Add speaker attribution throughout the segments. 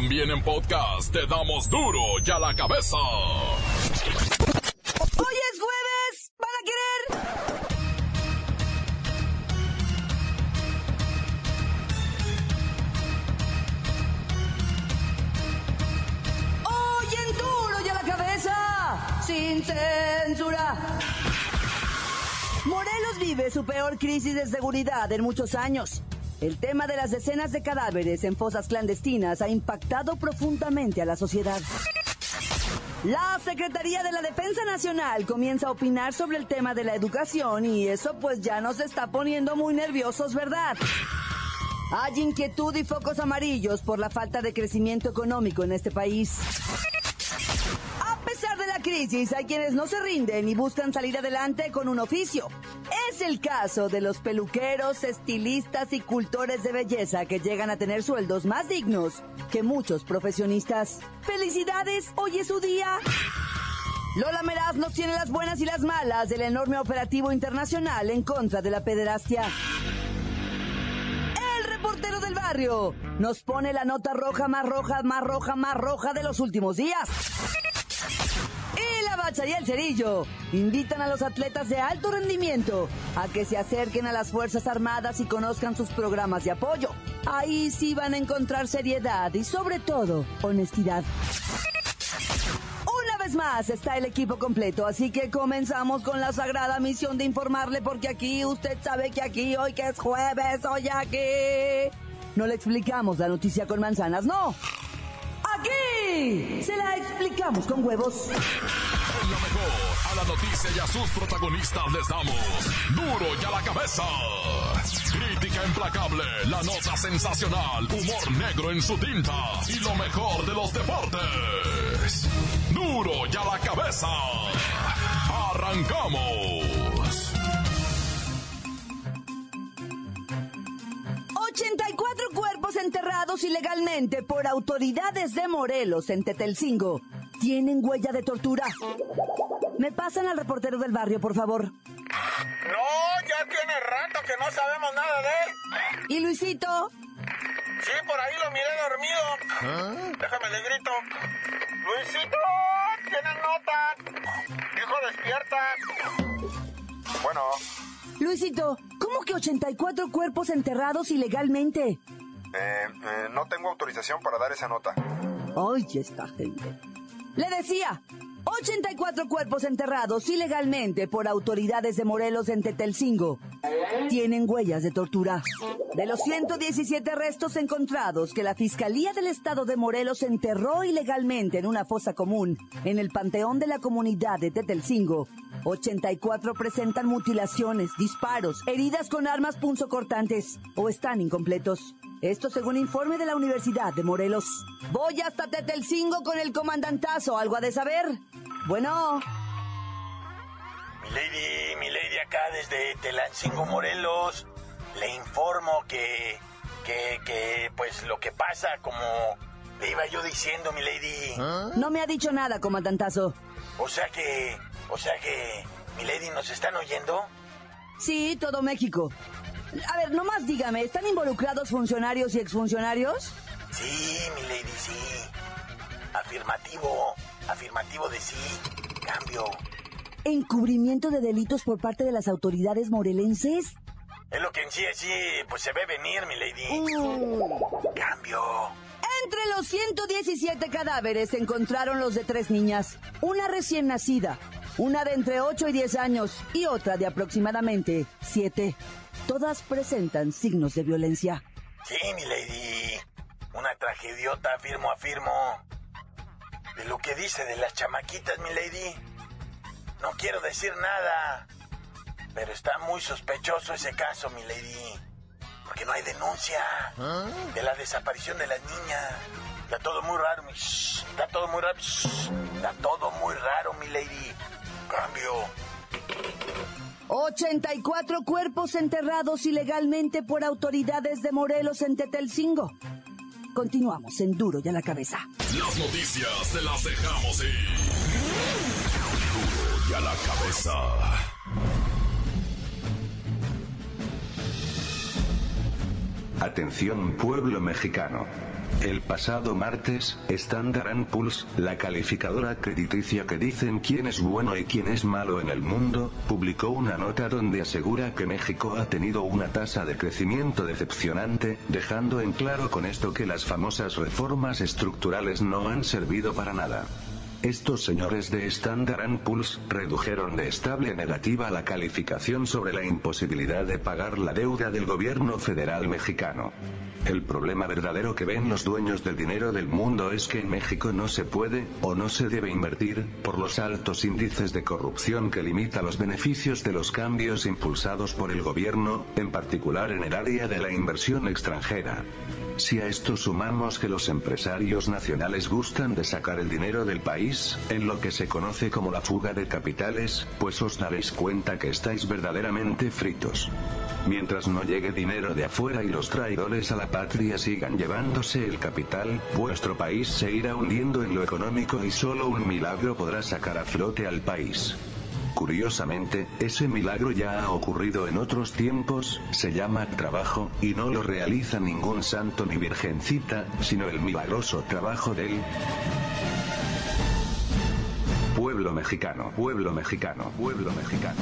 Speaker 1: También en podcast te damos duro y a la cabeza.
Speaker 2: Hoy es jueves, ¿van a querer? Hoy en duro y a la cabeza, sin censura. Morelos vive su peor crisis de seguridad en muchos años. El tema de las decenas de cadáveres en fosas clandestinas ha impactado profundamente a la sociedad. La Secretaría de la Defensa Nacional comienza a opinar sobre el tema de la educación y eso pues ya nos está poniendo muy nerviosos, ¿verdad? Hay inquietud y focos amarillos por la falta de crecimiento económico en este país. A pesar de la crisis, hay quienes no se rinden y buscan salir adelante con un oficio. Es el caso de los peluqueros, estilistas y cultores de belleza que llegan a tener sueldos más dignos que muchos profesionistas. ¡Felicidades! ¡Hoy es su día! Lola Meraz nos tiene las buenas y las malas del enorme operativo internacional en contra de la pederastia. El reportero del barrio nos pone la nota roja más roja, más roja, más roja de los últimos días. Bacha y el cerillo invitan a los atletas de alto rendimiento a que se acerquen a las Fuerzas Armadas y conozcan sus programas de apoyo. Ahí sí van a encontrar seriedad y sobre todo honestidad. Una vez más está el equipo completo, así que comenzamos con la sagrada misión de informarle porque aquí usted sabe que aquí hoy que es jueves, hoy aquí no le explicamos la noticia con manzanas, no. Aquí se la explicamos con huevos.
Speaker 1: La noticia y a sus protagonistas les damos duro y a la cabeza. Crítica implacable, la nota sensacional, humor negro en su tinta y lo mejor de los deportes. Duro y a la cabeza. Arrancamos.
Speaker 2: 84 cuerpos enterrados ilegalmente por autoridades de Morelos en Tetelcingo tienen huella de tortura. ¿Me pasan al reportero del barrio, por favor?
Speaker 3: No, ya tiene rato que no sabemos nada de él.
Speaker 2: ¿Y Luisito?
Speaker 3: Sí, por ahí lo miré dormido. Déjame le grito. Luisito, tiene nota. Hijo, despierta. Bueno,
Speaker 2: Luisito, ¿cómo que 84 cuerpos enterrados ilegalmente?
Speaker 3: eh, eh, no tengo autorización para dar esa nota.
Speaker 2: Ay, esta gente. Le decía, 84 cuerpos enterrados ilegalmente por autoridades de Morelos en Tetelcingo tienen huellas de tortura. De los 117 restos encontrados que la Fiscalía del Estado de Morelos enterró ilegalmente en una fosa común en el panteón de la comunidad de Tetelcingo, 84 presentan mutilaciones, disparos, heridas con armas punzocortantes o están incompletos. Esto según informe de la Universidad de Morelos. Voy hasta Tetelcingo con el comandantazo, ¿algo ha de saber? Bueno,
Speaker 4: Mi lady, mi lady acá desde Telancingo, Morelos, le informo que, que, que, pues lo que pasa, como le iba yo diciendo, mi lady,
Speaker 2: no me ha dicho nada, comandantazo.
Speaker 4: o sea que, o sea que, mi lady, ¿nos están oyendo?
Speaker 2: Sí, todo México. A ver, nomás dígame, ¿están involucrados funcionarios y exfuncionarios?
Speaker 4: Sí, mi lady, sí. Afirmativo, afirmativo de sí, cambio.
Speaker 2: ¿Encubrimiento de delitos por parte de las autoridades morelenses?
Speaker 4: Es lo que en sí, sí, pues se ve venir, mi lady. Cambio.
Speaker 2: Entre los 117 cadáveres se encontraron los de tres niñas, una recién nacida, una de entre 8 y 10 años y otra de aproximadamente 7. Todas presentan signos de violencia.
Speaker 4: Sí, mi lady. Una tragediota, afirmo, afirmo. De lo que dice de las chamaquitas, mi lady. No quiero decir nada. Pero está muy sospechoso ese caso, mi lady. Porque no hay denuncia de la desaparición de las niñas. Está todo muy raro, mi... Está todo muy raro. Está todo muy raro, mi lady. Cambio.
Speaker 2: 84 cuerpos enterrados ilegalmente por autoridades de Morelos en Tetelcingo. Continuamos en Duro y a la cabeza.
Speaker 1: Las noticias te las dejamos ir. Duro y a la cabeza.
Speaker 5: Atención pueblo mexicano. El pasado martes, Standard Poor's, la calificadora crediticia que dicen quién es bueno y quién es malo en el mundo, publicó una nota donde asegura que México ha tenido una tasa de crecimiento decepcionante, dejando en claro con esto que las famosas reformas estructurales no han servido para nada. Estos señores de Standard Poor's redujeron de estable negativa la calificación sobre la imposibilidad de pagar la deuda del gobierno federal mexicano. El problema verdadero que ven los dueños del dinero del mundo es que en México no se puede, o no se debe invertir, por los altos índices de corrupción que limita los beneficios de los cambios impulsados por el gobierno, en particular en el área de la inversión extranjera. Si a esto sumamos que los empresarios nacionales gustan de sacar el dinero del país, en lo que se conoce como la fuga de capitales, pues os daréis cuenta que estáis verdaderamente fritos. Mientras no llegue dinero de afuera y los traidores a la patria sigan llevándose el capital, vuestro país se irá hundiendo en lo económico y solo un milagro podrá sacar a flote al país. Curiosamente, ese milagro ya ha ocurrido en otros tiempos, se llama trabajo, y no lo realiza ningún santo ni virgencita, sino el milagroso trabajo del pueblo mexicano, pueblo mexicano, pueblo mexicano.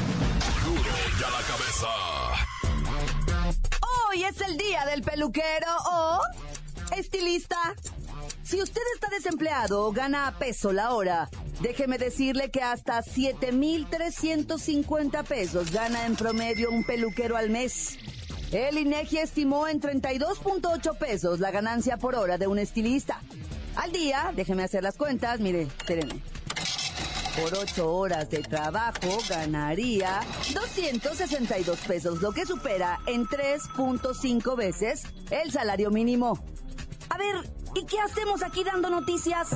Speaker 1: Duro ya la cabeza.
Speaker 2: Hoy es el día del peluquero o estilista. Si usted está desempleado o gana a peso la hora, déjeme decirle que hasta 7,350 pesos gana en promedio un peluquero al mes. El INEGI estimó en 32.8 pesos la ganancia por hora de un estilista. Al día, déjeme hacer las cuentas, mire, espérenme. Por 8 horas de trabajo ganaría 262 pesos, lo que supera en 3.5 veces el salario mínimo. A ver, ¿y qué hacemos aquí dando noticias?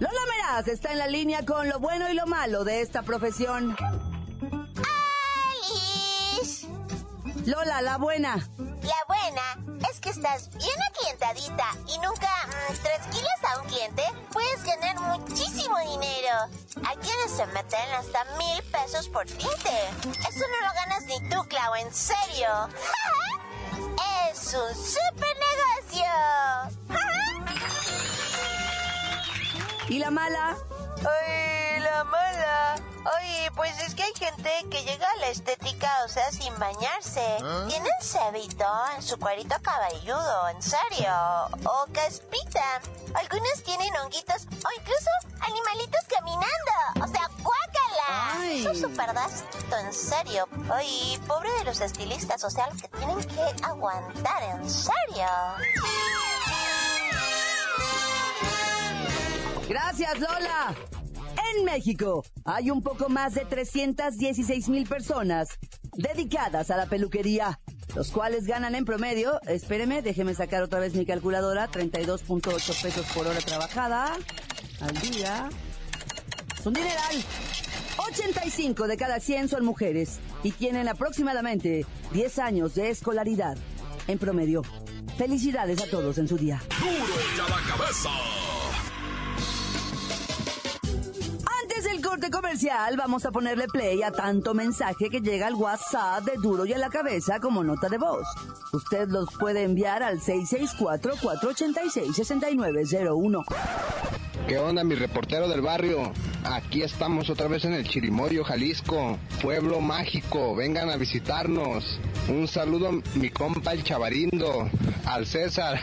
Speaker 2: Lola Meraz está en la línea con lo bueno y lo malo de esta profesión.
Speaker 6: ¡Alice!
Speaker 2: Lola, la buena.
Speaker 6: La buena estás bien aclientadita y nunca mm, kilos a un cliente puedes ganar muchísimo dinero. Hay quienes se meten hasta mil pesos por cliente. Eso no lo ganas ni tú, Clau, en serio. es un super negocio.
Speaker 2: ¿Y la mala?
Speaker 6: Ay, la mala. Ay, pues es que hay gente que llega a la estética, o sea, sin bañarse. Tienen cebito en su cuerito cabelludo, en serio. O caspita. Algunos tienen honguitos o incluso animalitos caminando. O sea, guácala.
Speaker 2: Ay.
Speaker 6: Eso es en serio. Ay, pobre de los estilistas, o sea, los que tienen que aguantar, en serio.
Speaker 2: Gracias, Lola. En México hay un poco más de 316 mil personas dedicadas a la peluquería, los cuales ganan en promedio, espéreme, déjeme sacar otra vez mi calculadora, 32.8 pesos por hora trabajada al día. Es un dineral. 85 de cada 100 son mujeres y tienen aproximadamente 10 años de escolaridad en promedio. Felicidades a todos en su día.
Speaker 1: Duro ya la cabeza.
Speaker 2: Comercial, vamos a ponerle play a tanto mensaje que llega al WhatsApp de Duro y a la cabeza como nota de voz. Usted los puede enviar al 664-486-6901.
Speaker 7: ¿Qué onda, mi reportero del barrio? Aquí estamos otra vez en el Chirimoyo, Jalisco, pueblo mágico. Vengan a visitarnos. Un saludo a mi compa el Chavarindo, al César,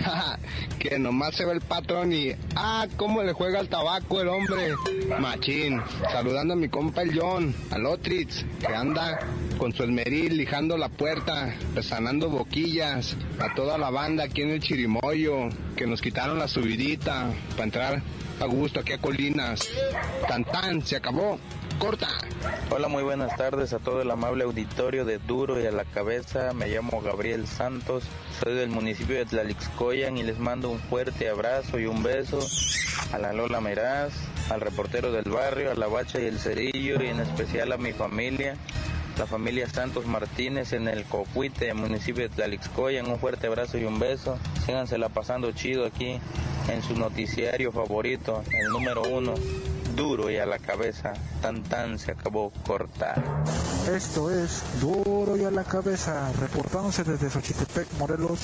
Speaker 7: que nomás se ve el patrón y ah, cómo le juega el tabaco el hombre. Machín. Saludando a mi compa el John, al Otritz, que anda con su esmeril lijando la puerta, resanando boquillas. A toda la banda aquí en el Chirimoyo, que nos quitaron la subidita para entrar a gusto aquí a Colinas. Se acabó. Corta.
Speaker 8: Hola, muy buenas tardes a todo el amable auditorio de Duro y a la cabeza. Me llamo Gabriel Santos, soy del municipio de Tlalixcoyan y les mando un fuerte abrazo y un beso a la Lola Meraz, al reportero del barrio, a la Bacha y el Cerillo y en especial a mi familia, la familia Santos Martínez en el Cocuite, municipio de Tlalixcoyan. Un fuerte abrazo y un beso. Sígansela pasando chido aquí en su noticiario favorito, el número uno. Duro y a la cabeza, tan tan se acabó cortar.
Speaker 9: Esto es Duro y a la Cabeza, reportándose desde Xochitepec, Morelos.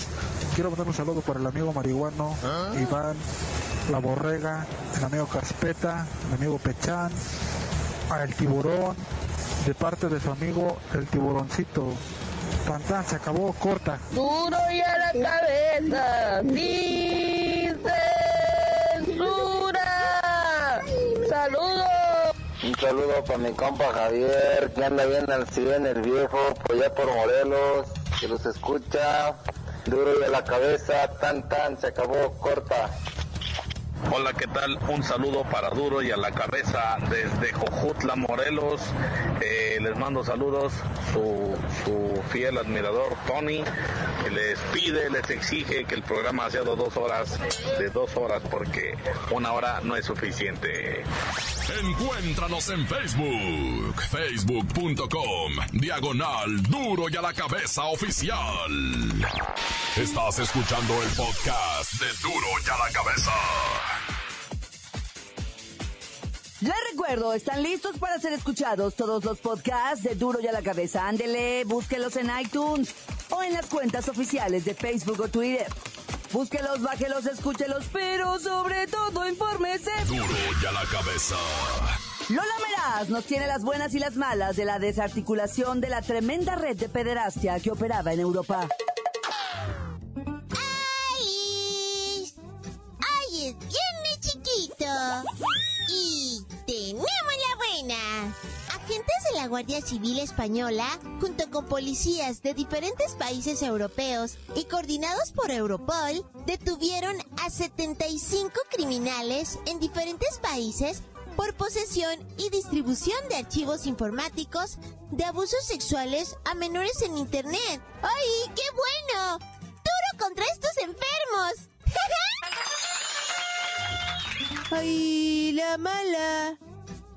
Speaker 9: Quiero mandar un saludo para el amigo marihuano, Iván, la borrega, el amigo Caspeta, el amigo Pechán, a el tiburón, de parte de su amigo el tiburoncito. Tan, se acabó, corta.
Speaker 10: Duro y a la cabeza, sin censura. Saludos.
Speaker 11: Un saludo para mi compa Javier, que anda bien al 100 el viejo, por allá por Morelos, que los escucha. Duro a la cabeza, tan tan, se acabó, corta.
Speaker 12: Hola, ¿qué tal? Un saludo para Duro y a la cabeza desde Jojutla, Morelos. Eh, les mando saludos, su, su, fiel admirador Tony, les pide, les exige que el programa sea de dos horas, de dos horas, porque una hora no es suficiente.
Speaker 1: Encuéntranos en Facebook, facebook.com, diagonal Duro y a la cabeza oficial. Estás escuchando el podcast de Duro y a la cabeza.
Speaker 2: Les recuerdo, están listos para ser escuchados todos los podcasts de Duro y a la cabeza. Ándele, búsquelos en iTunes o en las cuentas oficiales de Facebook o Twitter. Búsquelos, bájelos, escúchelos, pero sobre todo infórmese.
Speaker 1: Duro y a la cabeza.
Speaker 2: Lola Meraz nos tiene las buenas y las malas de la desarticulación de la tremenda red de pederastia que operaba en Europa.
Speaker 6: ¡Ay! ¡Ay, es viernes chiquito! La Guardia Civil Española, junto con policías de diferentes países europeos y coordinados por Europol, detuvieron a 75 criminales en diferentes países por posesión y distribución de archivos informáticos de abusos sexuales a menores en Internet. ¡Ay, qué bueno! ¡Duro contra estos enfermos! ¡Ay, la mala!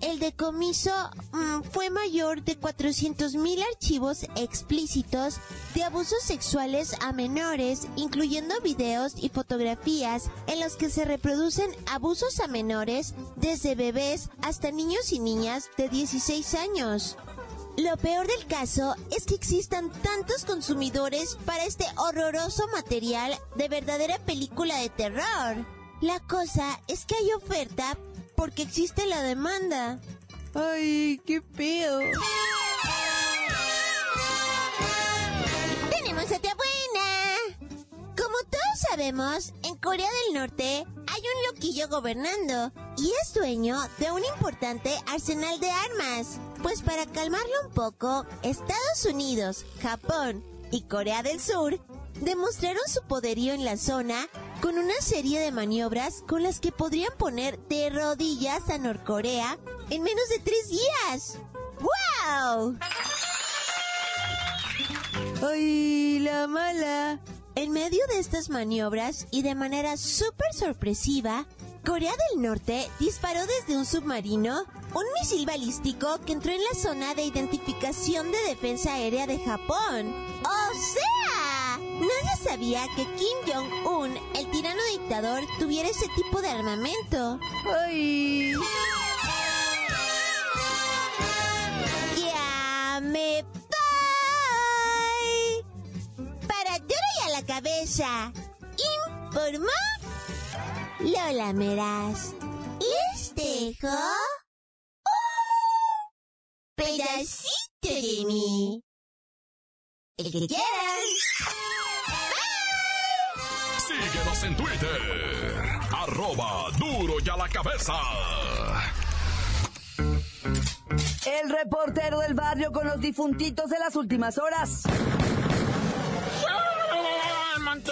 Speaker 6: El decomiso mm, fue mayor de 400.000 archivos explícitos de abusos sexuales a menores, incluyendo videos y fotografías en los que se reproducen abusos a menores desde bebés hasta niños y niñas de 16 años. Lo peor del caso es que existan tantos consumidores para este horroroso material de verdadera película de terror. La cosa es que hay oferta porque existe la demanda. Ay, qué feo. Tenemos otra buena. Como todos sabemos, en Corea del Norte hay un loquillo gobernando y es dueño de un importante arsenal de armas. Pues para calmarlo un poco, Estados Unidos, Japón y Corea del Sur demostraron su poderío en la zona con una serie de maniobras con las que podrían poner de rodillas a Norcorea en menos de tres días. ¡Wow! ¡Ay, la mala! En medio de estas maniobras y de manera súper sorpresiva, Corea del Norte disparó desde un submarino un misil balístico que entró en la zona de identificación de defensa aérea de Japón. ¡O sea! Nadie sabía que Kim Jong-un, el tirano dictador, tuviera ese tipo de armamento. ¡Ay! ¡Ya me voy! Para duro y a la cabeza. Informó Lola Meraz. Les dejo un pedacito de mí. El que quieran.
Speaker 1: Síguenos en Twitter. Arroba duro y a la cabeza.
Speaker 2: El reportero del barrio con los difuntitos de las últimas horas.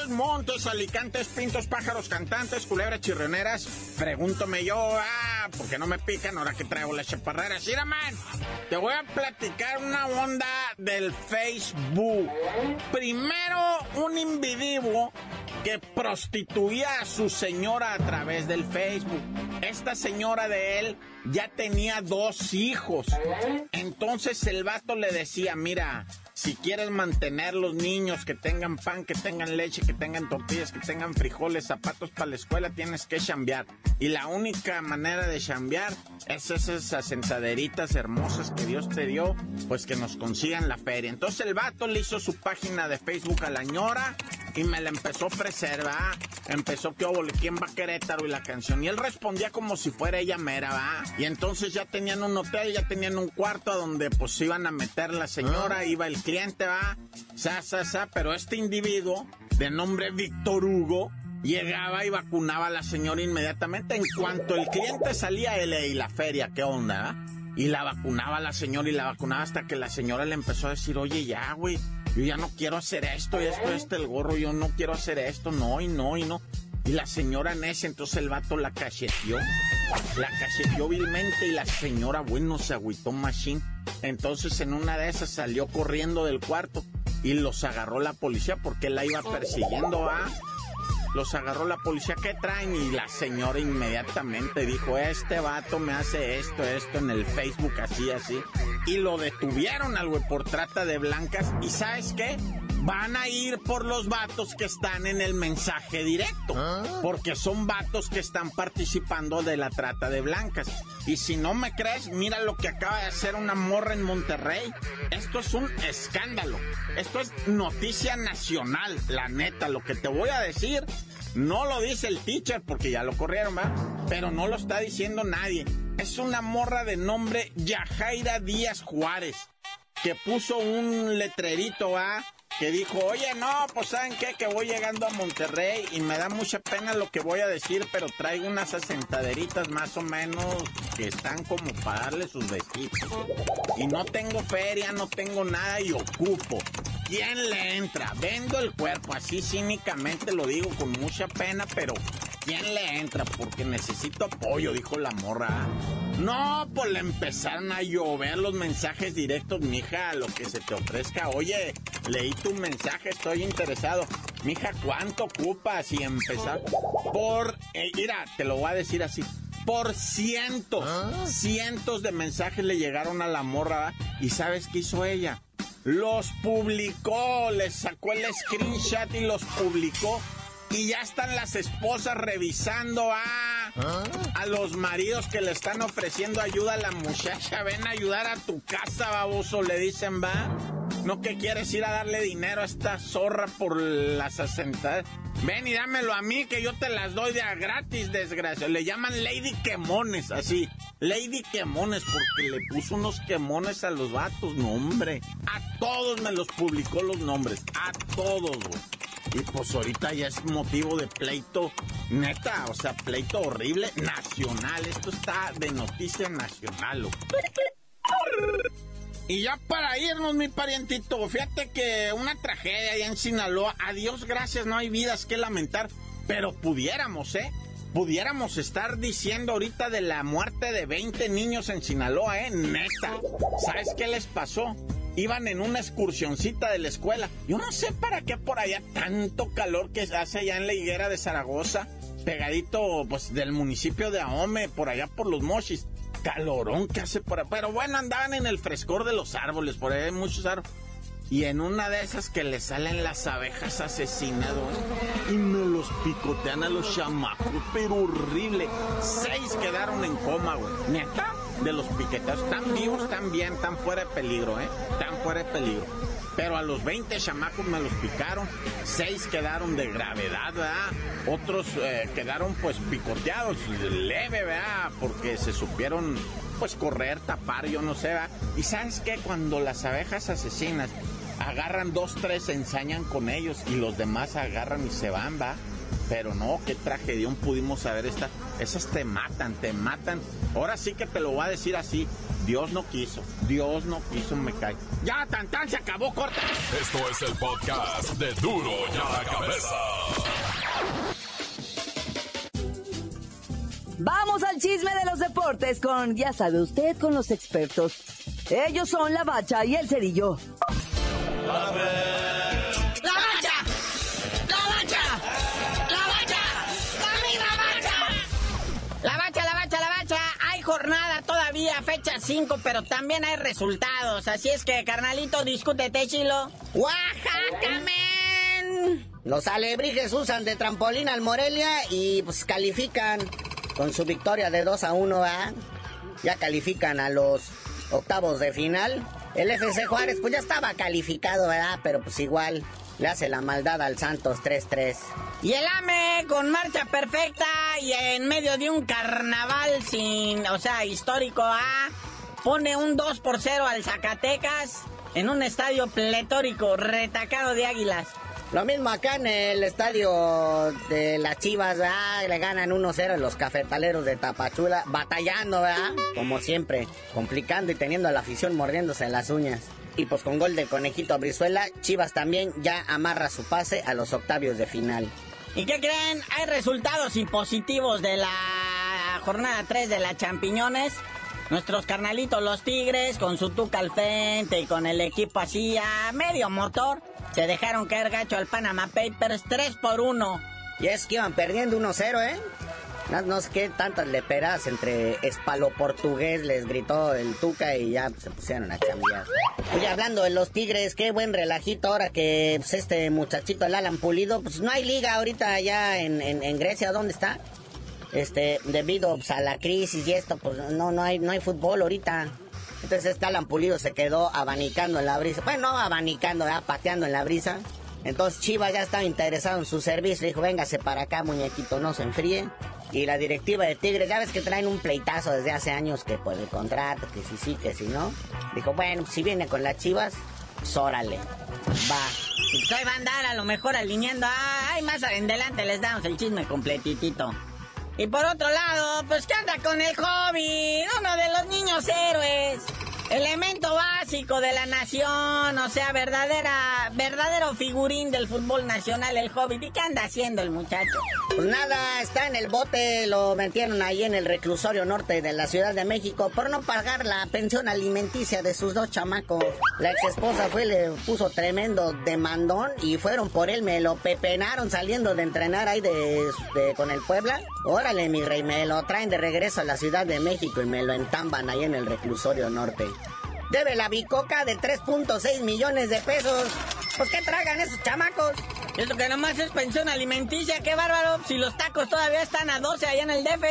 Speaker 3: Montes, alicantes, pintos, pájaros, cantantes, culebras, chirreneras. Pregúntome yo, ah, ¿por qué no me pican ahora que traigo las chaparreras? Mira, man, te voy a platicar una onda del Facebook. Primero, un individuo que prostituía a su señora a través del Facebook. Esta señora de él ya tenía dos hijos. Entonces el vato le decía, mira, si quieres mantener los niños que tengan pan, que tengan leche, que tengan tortillas, que tengan frijoles, zapatos para la escuela, tienes que chambear. Y la única manera de chambear es esas asentaderitas hermosas que Dios te dio, pues que nos consigan la feria. Entonces el vato le hizo su página de Facebook a la ñora y me la empezó a preservar. Empezó que óvole, ¿quién va a Querétaro? Y la canción. Y él respondía como si fuera ella mera, ¿va? Y entonces ya tenían un hotel, ya tenían un cuarto donde pues iban a meter la señora, iba el cliente, ¿va? Sa, sa, sa. Pero este individuo, de nombre Víctor Hugo, llegaba y vacunaba a la señora inmediatamente. En cuanto el cliente salía, él y la feria, ¿qué onda, va? Y la vacunaba a la señora y la vacunaba hasta que la señora le empezó a decir, oye, ya, güey yo ya no quiero hacer esto, esto, este, el gorro, yo no quiero hacer esto, no, y no, y no. Y la señora Necia, entonces el vato la cacheteó, la cacheteó vilmente y la señora, bueno, se agüitó machine. Entonces en una de esas salió corriendo del cuarto y los agarró la policía porque la iba persiguiendo a... Los agarró la policía, ¿qué traen? Y la señora inmediatamente dijo, este vato me hace esto, esto en el Facebook, así, así. Y lo detuvieron al güey por trata de blancas. ¿Y sabes qué? Van a ir por los vatos que están en el mensaje directo, porque son vatos que están participando de la trata de blancas. Y si no me crees, mira lo que acaba de hacer una morra en Monterrey. Esto es un escándalo. Esto es noticia nacional, la neta. Lo que te voy a decir, no lo dice el teacher porque ya lo corrieron, ¿va? Pero no lo está diciendo nadie. Es una morra de nombre Yajaira Díaz Juárez que puso un letrerito, ¿ah? Que dijo, oye, no, pues saben qué, que voy llegando a Monterrey y me da mucha pena lo que voy a decir, pero traigo unas asentaderitas más o menos que están como para darle sus vestidos. Y no tengo feria, no tengo nada y ocupo. ¿Quién le entra? Vendo el cuerpo, así cínicamente lo digo con mucha pena, pero ¿quién le entra? Porque necesito apoyo, dijo la morra. No, pues le empezaron a llover los mensajes directos, mija, lo que se te ofrezca. Oye, leí tu mensaje, estoy interesado. Mija, ¿cuánto ocupas? Y empezar por... Eh, mira, te lo voy a decir así. Por cientos, ¿Ah? cientos de mensajes le llegaron a la morra. ¿Y sabes qué hizo ella? Los publicó, les sacó el screenshot y los publicó. Y ya están las esposas revisando a, ¿Ah? a los maridos que le están ofreciendo ayuda a la muchacha. Ven a ayudar a tu casa, baboso, le dicen, va. No que quieres ir a darle dinero a esta zorra por las asentadas. Ven y dámelo a mí que yo te las doy de gratis, desgracia. Le llaman Lady Quemones, así. Lady Quemones, porque le puso unos quemones a los vatos, no hombre. A todos me los publicó los nombres, a todos, güey. Y pues ahorita ya es motivo de pleito, neta, o sea, pleito horrible, nacional. Esto está de noticia nacional, y ya para irnos, mi parientito, fíjate que una tragedia allá en Sinaloa, a Dios gracias, no hay vidas que lamentar, pero pudiéramos, ¿eh? Pudiéramos estar diciendo ahorita de la muerte de 20 niños en Sinaloa, ¿eh? Neta. ¿Sabes qué les pasó? Iban en una excursioncita de la escuela. Yo no sé para qué por allá tanto calor que hace allá en la higuera de Zaragoza, pegadito pues del municipio de Ahome, por allá por los Mochis calorón que hace por ahí. Pero bueno, andaban en el frescor de los árboles, por ahí hay muchos árboles. Y en una de esas que le salen las abejas asesinas, Y me los picotean a los chamacos, pero horrible. Seis quedaron en coma, güey. Neta, de los piqueteos. Están vivos, están bien, están fuera de peligro, ¿eh? Están fuera de peligro. Pero a los 20 chamacos me los picaron, seis quedaron de gravedad, ¿verdad? Otros eh, quedaron pues picoteados, leve, ¿verdad? Porque se supieron pues correr, tapar, yo no sé, ¿verdad? Y sabes qué, cuando las abejas asesinas agarran dos, tres, se ensañan con ellos y los demás agarran y se van, ¿va? Pero no, qué tragedia pudimos saber esta. Esas te matan, te matan. Ahora sí que te lo voy a decir así. Dios no quiso, Dios no quiso, me cae. Ya, tan tan, se acabó, corta.
Speaker 1: Esto es el podcast de Duro ya la cabeza.
Speaker 2: Vamos al chisme de los deportes con, ya sabe usted, con los expertos. Ellos son la bacha y el cerillo.
Speaker 13: Fecha 5, pero también hay resultados. Así es que, carnalito, discútete, chilo. ¡Oaxaca!
Speaker 14: Los alebrijes usan de trampolín al Morelia y pues califican con su victoria de 2 a 1, ¿verdad? Ya califican a los octavos de final. El FC Juárez pues ya estaba calificado, ¿verdad? Pero pues igual le hace la maldad al Santos 3-3.
Speaker 13: Y el AME con marcha perfecta y en medio de un carnaval sin, o sea, histórico, ¿ah? Pone un 2 por 0 al Zacatecas en un estadio pletórico, retacado de águilas.
Speaker 14: Lo mismo acá en el estadio de las Chivas, ¿verdad? Le ganan 1-0 los cafetaleros de Tapachula, batallando, ¿verdad? Como siempre, complicando y teniendo a la afición mordiéndose las uñas. Y pues con gol del conejito Brizuela, Chivas también ya amarra su pase a los octavios de final.
Speaker 13: ¿Y qué creen? Hay resultados impositivos de la jornada 3 de la Champiñones. Nuestros carnalitos los Tigres, con su tuca al frente y con el equipo así a medio motor, se dejaron caer gacho al Panama Papers 3 por 1.
Speaker 14: Y es que iban perdiendo 1-0, ¿eh? No, no, sé qué tantas leperas entre espalo portugués les gritó el Tuca y ya se pusieron a cambiar. Oye, hablando de los Tigres, qué buen relajito ahora que pues, este muchachito, el Alan Pulido, pues no hay liga ahorita allá en, en, Grecia, ¿dónde está? Este, debido pues, a la crisis y esto, pues no, no hay, no hay fútbol ahorita. Entonces este Alan Pulido se quedó abanicando en la brisa. Bueno, no abanicando, ¿verdad? pateando en la brisa. Entonces Chivas ya estaba interesado en su servicio. Dijo, véngase para acá, muñequito, no se enfríe. Y la directiva de Tigres, ya ves que traen un pleitazo desde hace años que por el contrato, que si sí, que si no. Dijo, bueno, si viene con las Chivas, pues órale, va.
Speaker 13: Y pues ahí va a andar a lo mejor alineando. Ay, más adelante les damos el chisme completitito. Y por otro lado, pues ¿qué anda con el hobby? Uno de los niños héroes. Elemento básico de la nación, o sea, verdadera, verdadero figurín del fútbol nacional, el Hobbit. ¿Y qué anda haciendo el muchacho?
Speaker 14: Pues nada, está en el bote, lo metieron ahí en el reclusorio norte de la Ciudad de México por no pagar la pensión alimenticia de sus dos chamacos. La ex esposa fue, le puso tremendo demandón y fueron por él, me lo pepenaron saliendo de entrenar ahí de, de- con el Puebla. Órale, mi rey, me lo traen de regreso a la Ciudad de México y me lo entamban ahí en el reclusorio norte. Debe la bicoca de 3.6 millones de pesos. Pues, ¿qué tragan esos chamacos?
Speaker 13: Eso que nomás es pensión alimenticia, qué bárbaro. Si los tacos todavía están a 12 allá en el DF.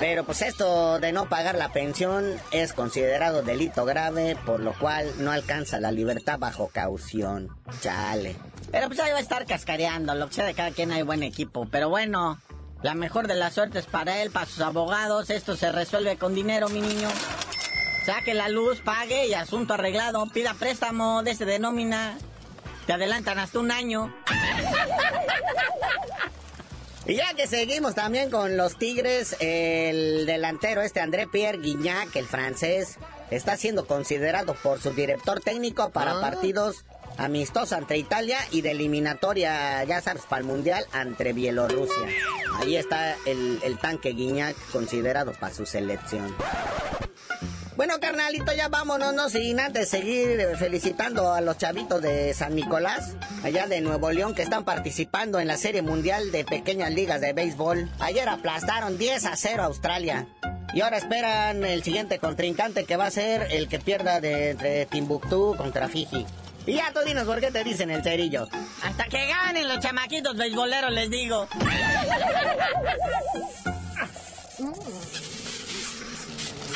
Speaker 14: Pero pues esto de no pagar la pensión es considerado delito grave, por lo cual no alcanza la libertad bajo caución. Chale.
Speaker 13: Pero pues ahí va a estar cascareando, lo que sea de cada quien hay buen equipo. Pero bueno, la mejor de las suertes para él, para sus abogados. Esto se resuelve con dinero, mi niño. Saque la luz, pague y asunto arreglado. Pida préstamo de ese de nómina. Te adelantan hasta un año.
Speaker 14: Y ya que seguimos también con los Tigres, el delantero este André Pierre Guignac, el francés, está siendo considerado por su director técnico para partidos amistosos ante Italia y de eliminatoria, ya sabes, para el Mundial ante Bielorrusia. Ahí está el, el tanque Guignac considerado para su selección. Bueno, carnalito, ya vámonos, no sin antes seguir felicitando a los chavitos de San Nicolás, allá de Nuevo León, que están participando en la Serie Mundial de Pequeñas Ligas de Béisbol. Ayer aplastaron 10 a 0 a Australia. Y ahora esperan el siguiente contrincante que va a ser el que pierda de, entre Timbuktu contra Fiji. Y ya tú dinos por qué te dicen el cerillo.
Speaker 13: Hasta que ganen los chamaquitos beisboleros, les digo. ¡La mancha! ¡La mancha! ¡La mancha! ¡La misma mancha!
Speaker 2: Por ahora hemos